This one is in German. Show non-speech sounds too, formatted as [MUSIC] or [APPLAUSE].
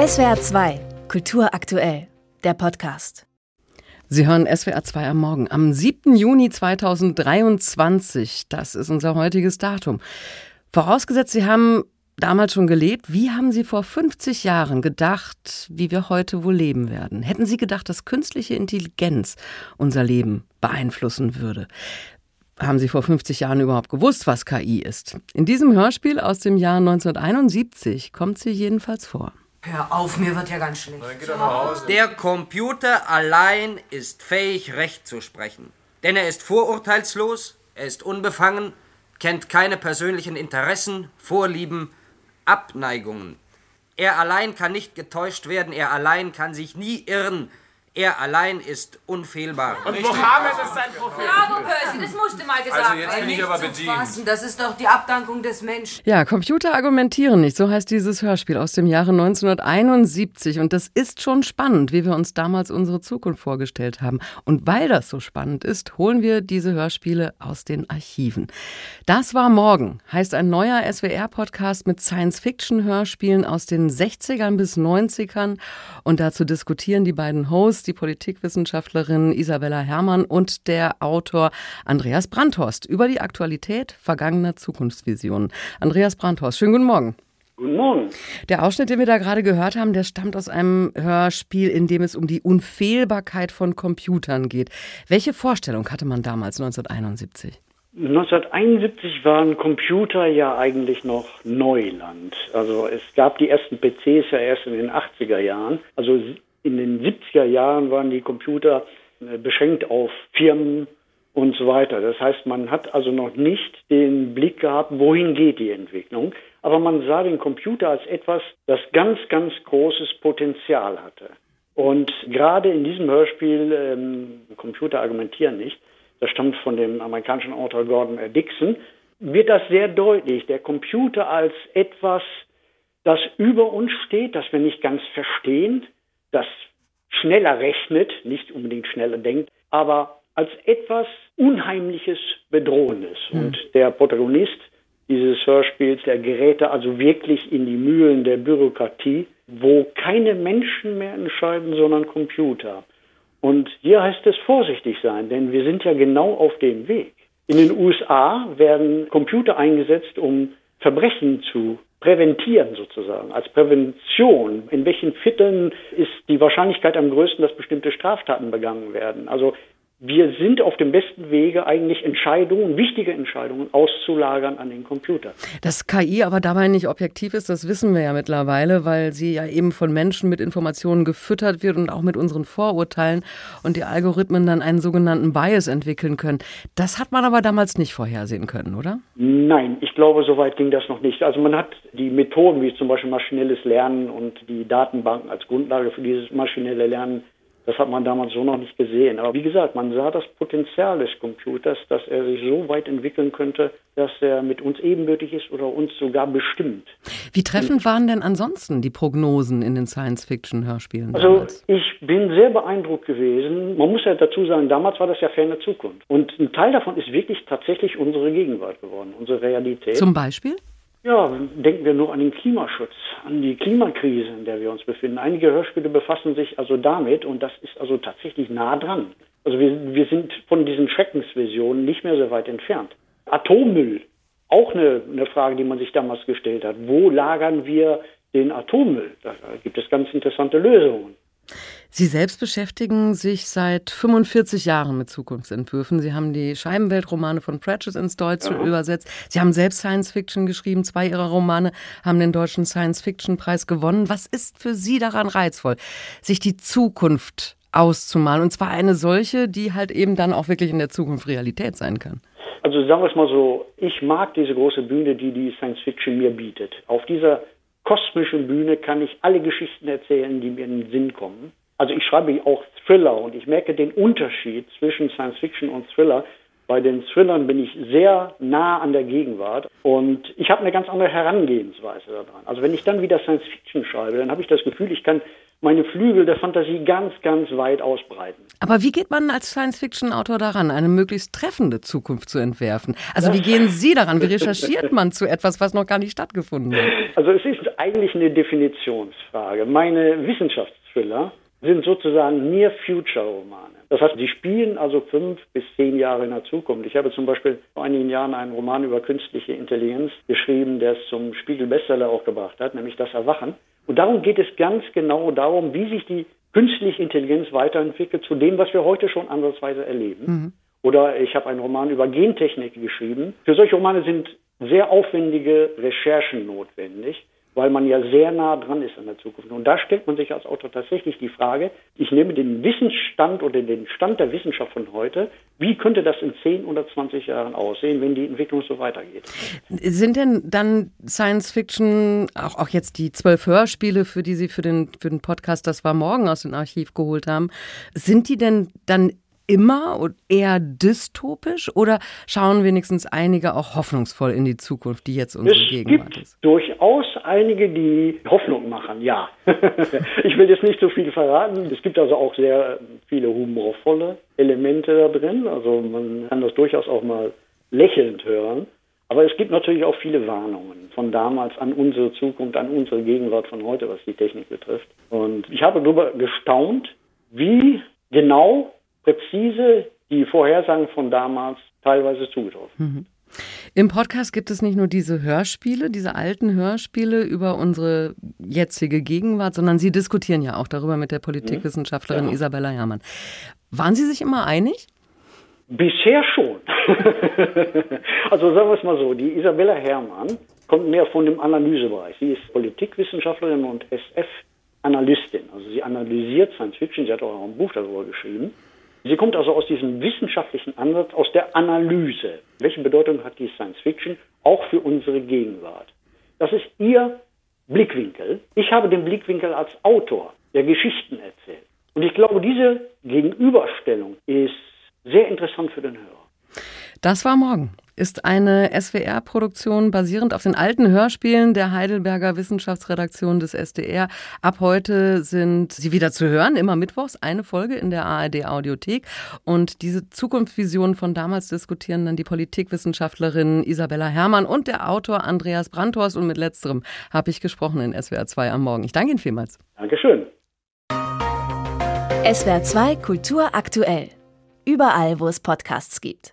SWR 2, Kultur aktuell, der Podcast. Sie hören SWR 2 am Morgen am 7. Juni 2023. Das ist unser heutiges Datum. Vorausgesetzt, Sie haben damals schon gelebt. Wie haben Sie vor 50 Jahren gedacht, wie wir heute wohl leben werden? Hätten Sie gedacht, dass künstliche Intelligenz unser Leben beeinflussen würde? Haben Sie vor 50 Jahren überhaupt gewusst, was KI ist? In diesem Hörspiel aus dem Jahr 1971 kommt sie jedenfalls vor. Hör auf, mir wird ja ganz schlecht. Der Computer allein ist fähig, Recht zu sprechen. Denn er ist vorurteilslos, er ist unbefangen, kennt keine persönlichen Interessen, Vorlieben, Abneigungen. Er allein kann nicht getäuscht werden, er allein kann sich nie irren, er allein ist unfehlbar. Und Mohammed ist sein Prophet. Bravo, Percy, das musste mal gesagt Also jetzt bin ich aber bedient. Das ist doch die Abdankung des Menschen. Ja, Computer argumentieren nicht, so heißt dieses Hörspiel aus dem Jahre 1971. Und das ist schon spannend, wie wir uns damals unsere Zukunft vorgestellt haben. Und weil das so spannend ist, holen wir diese Hörspiele aus den Archiven. Das war morgen, heißt ein neuer SWR-Podcast mit Science-Fiction-Hörspielen aus den 60ern bis 90ern. Und dazu diskutieren die beiden Hosts, die Politikwissenschaftlerin Isabella Herrmann und der Autor Andreas Brandhorst über die Aktualität vergangener Zukunftsvisionen. Andreas Brandhorst, schönen guten Morgen. Guten Morgen. Der Ausschnitt, den wir da gerade gehört haben, der stammt aus einem Hörspiel, in dem es um die Unfehlbarkeit von Computern geht. Welche Vorstellung hatte man damals 1971? 1971 waren Computer ja eigentlich noch Neuland. Also es gab die ersten PCs ja erst in den 80er Jahren. Also in den 70er Jahren waren die Computer äh, beschränkt auf Firmen und so weiter. Das heißt, man hat also noch nicht den Blick gehabt, wohin geht die Entwicklung. Aber man sah den Computer als etwas, das ganz, ganz großes Potenzial hatte. Und gerade in diesem Hörspiel ähm, Computer argumentieren nicht, das stammt von dem amerikanischen Autor Gordon. Dixon, wird das sehr deutlich. Der Computer als etwas, das über uns steht, das wir nicht ganz verstehen, das schneller rechnet, nicht unbedingt schneller denkt, aber als etwas Unheimliches, Bedrohendes. Und der Protagonist dieses Hörspiels, der gerät also wirklich in die Mühlen der Bürokratie, wo keine Menschen mehr entscheiden, sondern Computer. Und hier heißt es vorsichtig sein, denn wir sind ja genau auf dem Weg. In den USA werden Computer eingesetzt, um Verbrechen zu präventieren sozusagen, als Prävention. In welchen Vierteln ist die Wahrscheinlichkeit am größten, dass bestimmte Straftaten begangen werden? Also wir sind auf dem besten Wege, eigentlich Entscheidungen, wichtige Entscheidungen auszulagern an den Computer. Dass KI aber dabei nicht objektiv ist, das wissen wir ja mittlerweile, weil sie ja eben von Menschen mit Informationen gefüttert wird und auch mit unseren Vorurteilen und die Algorithmen dann einen sogenannten Bias entwickeln können. Das hat man aber damals nicht vorhersehen können, oder? Nein, ich glaube, so weit ging das noch nicht. Also man hat die Methoden wie zum Beispiel maschinelles Lernen und die Datenbanken als Grundlage für dieses maschinelle Lernen das hat man damals so noch nicht gesehen. Aber wie gesagt, man sah das Potenzial des Computers, dass er sich so weit entwickeln könnte, dass er mit uns ebenbürtig ist oder uns sogar bestimmt. Wie treffend waren denn ansonsten die Prognosen in den Science-Fiction-Hörspielen Also ich bin sehr beeindruckt gewesen. Man muss ja dazu sagen, damals war das ja ferne Zukunft. Und ein Teil davon ist wirklich tatsächlich unsere Gegenwart geworden, unsere Realität. Zum Beispiel? Ja, denken wir nur an den Klimaschutz, an die Klimakrise, in der wir uns befinden. Einige Hörspiele befassen sich also damit und das ist also tatsächlich nah dran. Also wir, wir sind von diesen Schreckensvisionen nicht mehr so weit entfernt. Atommüll, auch eine, eine Frage, die man sich damals gestellt hat. Wo lagern wir den Atommüll? Da gibt es ganz interessante Lösungen. Sie selbst beschäftigen sich seit 45 Jahren mit Zukunftsentwürfen. Sie haben die Scheibenweltromane von Pratchett ins Deutsche übersetzt. Sie haben selbst Science Fiction geschrieben. Zwei Ihrer Romane haben den Deutschen Science Fiction Preis gewonnen. Was ist für Sie daran reizvoll, sich die Zukunft auszumalen? Und zwar eine solche, die halt eben dann auch wirklich in der Zukunft Realität sein kann. Also sagen wir es mal so, ich mag diese große Bühne, die die Science Fiction mir bietet. Auf dieser kosmischen Bühne kann ich alle Geschichten erzählen, die mir in den Sinn kommen. Also ich schreibe auch Thriller und ich merke den Unterschied zwischen Science Fiction und Thriller. Bei den Thrillern bin ich sehr nah an der Gegenwart und ich habe eine ganz andere Herangehensweise daran. Also wenn ich dann wieder Science Fiction schreibe, dann habe ich das Gefühl, ich kann meine Flügel der Fantasie ganz, ganz weit ausbreiten. Aber wie geht man als Science-Fiction-Autor daran, eine möglichst treffende Zukunft zu entwerfen? Also wie gehen Sie daran? Wie recherchiert man zu etwas, was noch gar nicht stattgefunden hat? Also es ist eigentlich eine Definitionsfrage. Meine Wissenschaftsthriller sind sozusagen Near-Future-Romane. Das heißt, die spielen also fünf bis zehn Jahre in der Zukunft. Ich habe zum Beispiel vor einigen Jahren einen Roman über künstliche Intelligenz geschrieben, der es zum Spiegel-Bestseller auch gebracht hat, nämlich Das Erwachen. Und darum geht es ganz genau darum, wie sich die künstliche Intelligenz weiterentwickelt zu dem, was wir heute schon ansatzweise erleben. Mhm. Oder ich habe einen Roman über Gentechnik geschrieben. Für solche Romane sind sehr aufwendige Recherchen notwendig weil man ja sehr nah dran ist an der Zukunft. Und da stellt man sich als Autor tatsächlich die Frage, ich nehme den Wissensstand oder den Stand der Wissenschaft von heute, wie könnte das in 10 oder 20 Jahren aussehen, wenn die Entwicklung so weitergeht? Sind denn dann Science Fiction, auch, auch jetzt die zwölf Hörspiele, für die Sie für den, für den Podcast Das war morgen aus dem Archiv geholt haben, sind die denn dann immer und eher dystopisch oder schauen wenigstens einige auch hoffnungsvoll in die Zukunft, die jetzt unsere es Gegenwart gibt ist? Durchaus einige, die Hoffnung machen, ja. [LAUGHS] ich will jetzt nicht so viel verraten. Es gibt also auch sehr viele humorvolle Elemente da drin. Also man kann das durchaus auch mal lächelnd hören. Aber es gibt natürlich auch viele Warnungen von damals an unsere Zukunft, an unsere Gegenwart von heute, was die Technik betrifft. Und ich habe darüber gestaunt, wie genau präzise die Vorhersagen von damals teilweise zugetroffen. Mhm. Im Podcast gibt es nicht nur diese Hörspiele, diese alten Hörspiele über unsere jetzige Gegenwart, sondern Sie diskutieren ja auch darüber mit der Politikwissenschaftlerin ja. Isabella Herrmann. Waren Sie sich immer einig? Bisher schon. [LAUGHS] also sagen wir es mal so, die Isabella Herrmann kommt mehr von dem Analysebereich. Sie ist Politikwissenschaftlerin und SF-Analystin. Also sie analysiert Science Fiction, sie hat auch ein Buch darüber geschrieben. Sie kommt also aus diesem wissenschaftlichen Ansatz, aus der Analyse. Welche Bedeutung hat die Science Fiction auch für unsere Gegenwart? Das ist ihr Blickwinkel. Ich habe den Blickwinkel als Autor, der Geschichten erzählt. Und ich glaube, diese Gegenüberstellung ist sehr interessant für den Hörer. Das war morgen ist eine SWR-Produktion basierend auf den alten Hörspielen der Heidelberger Wissenschaftsredaktion des SDR. Ab heute sind sie wieder zu hören, immer mittwochs eine Folge in der ARD Audiothek. Und diese Zukunftsvision von damals diskutieren dann die Politikwissenschaftlerin Isabella Herrmann und der Autor Andreas Brandhorst. Und mit letzterem habe ich gesprochen in SWR 2 am Morgen. Ich danke Ihnen vielmals. Dankeschön. SWR 2 Kultur aktuell. Überall, wo es Podcasts gibt.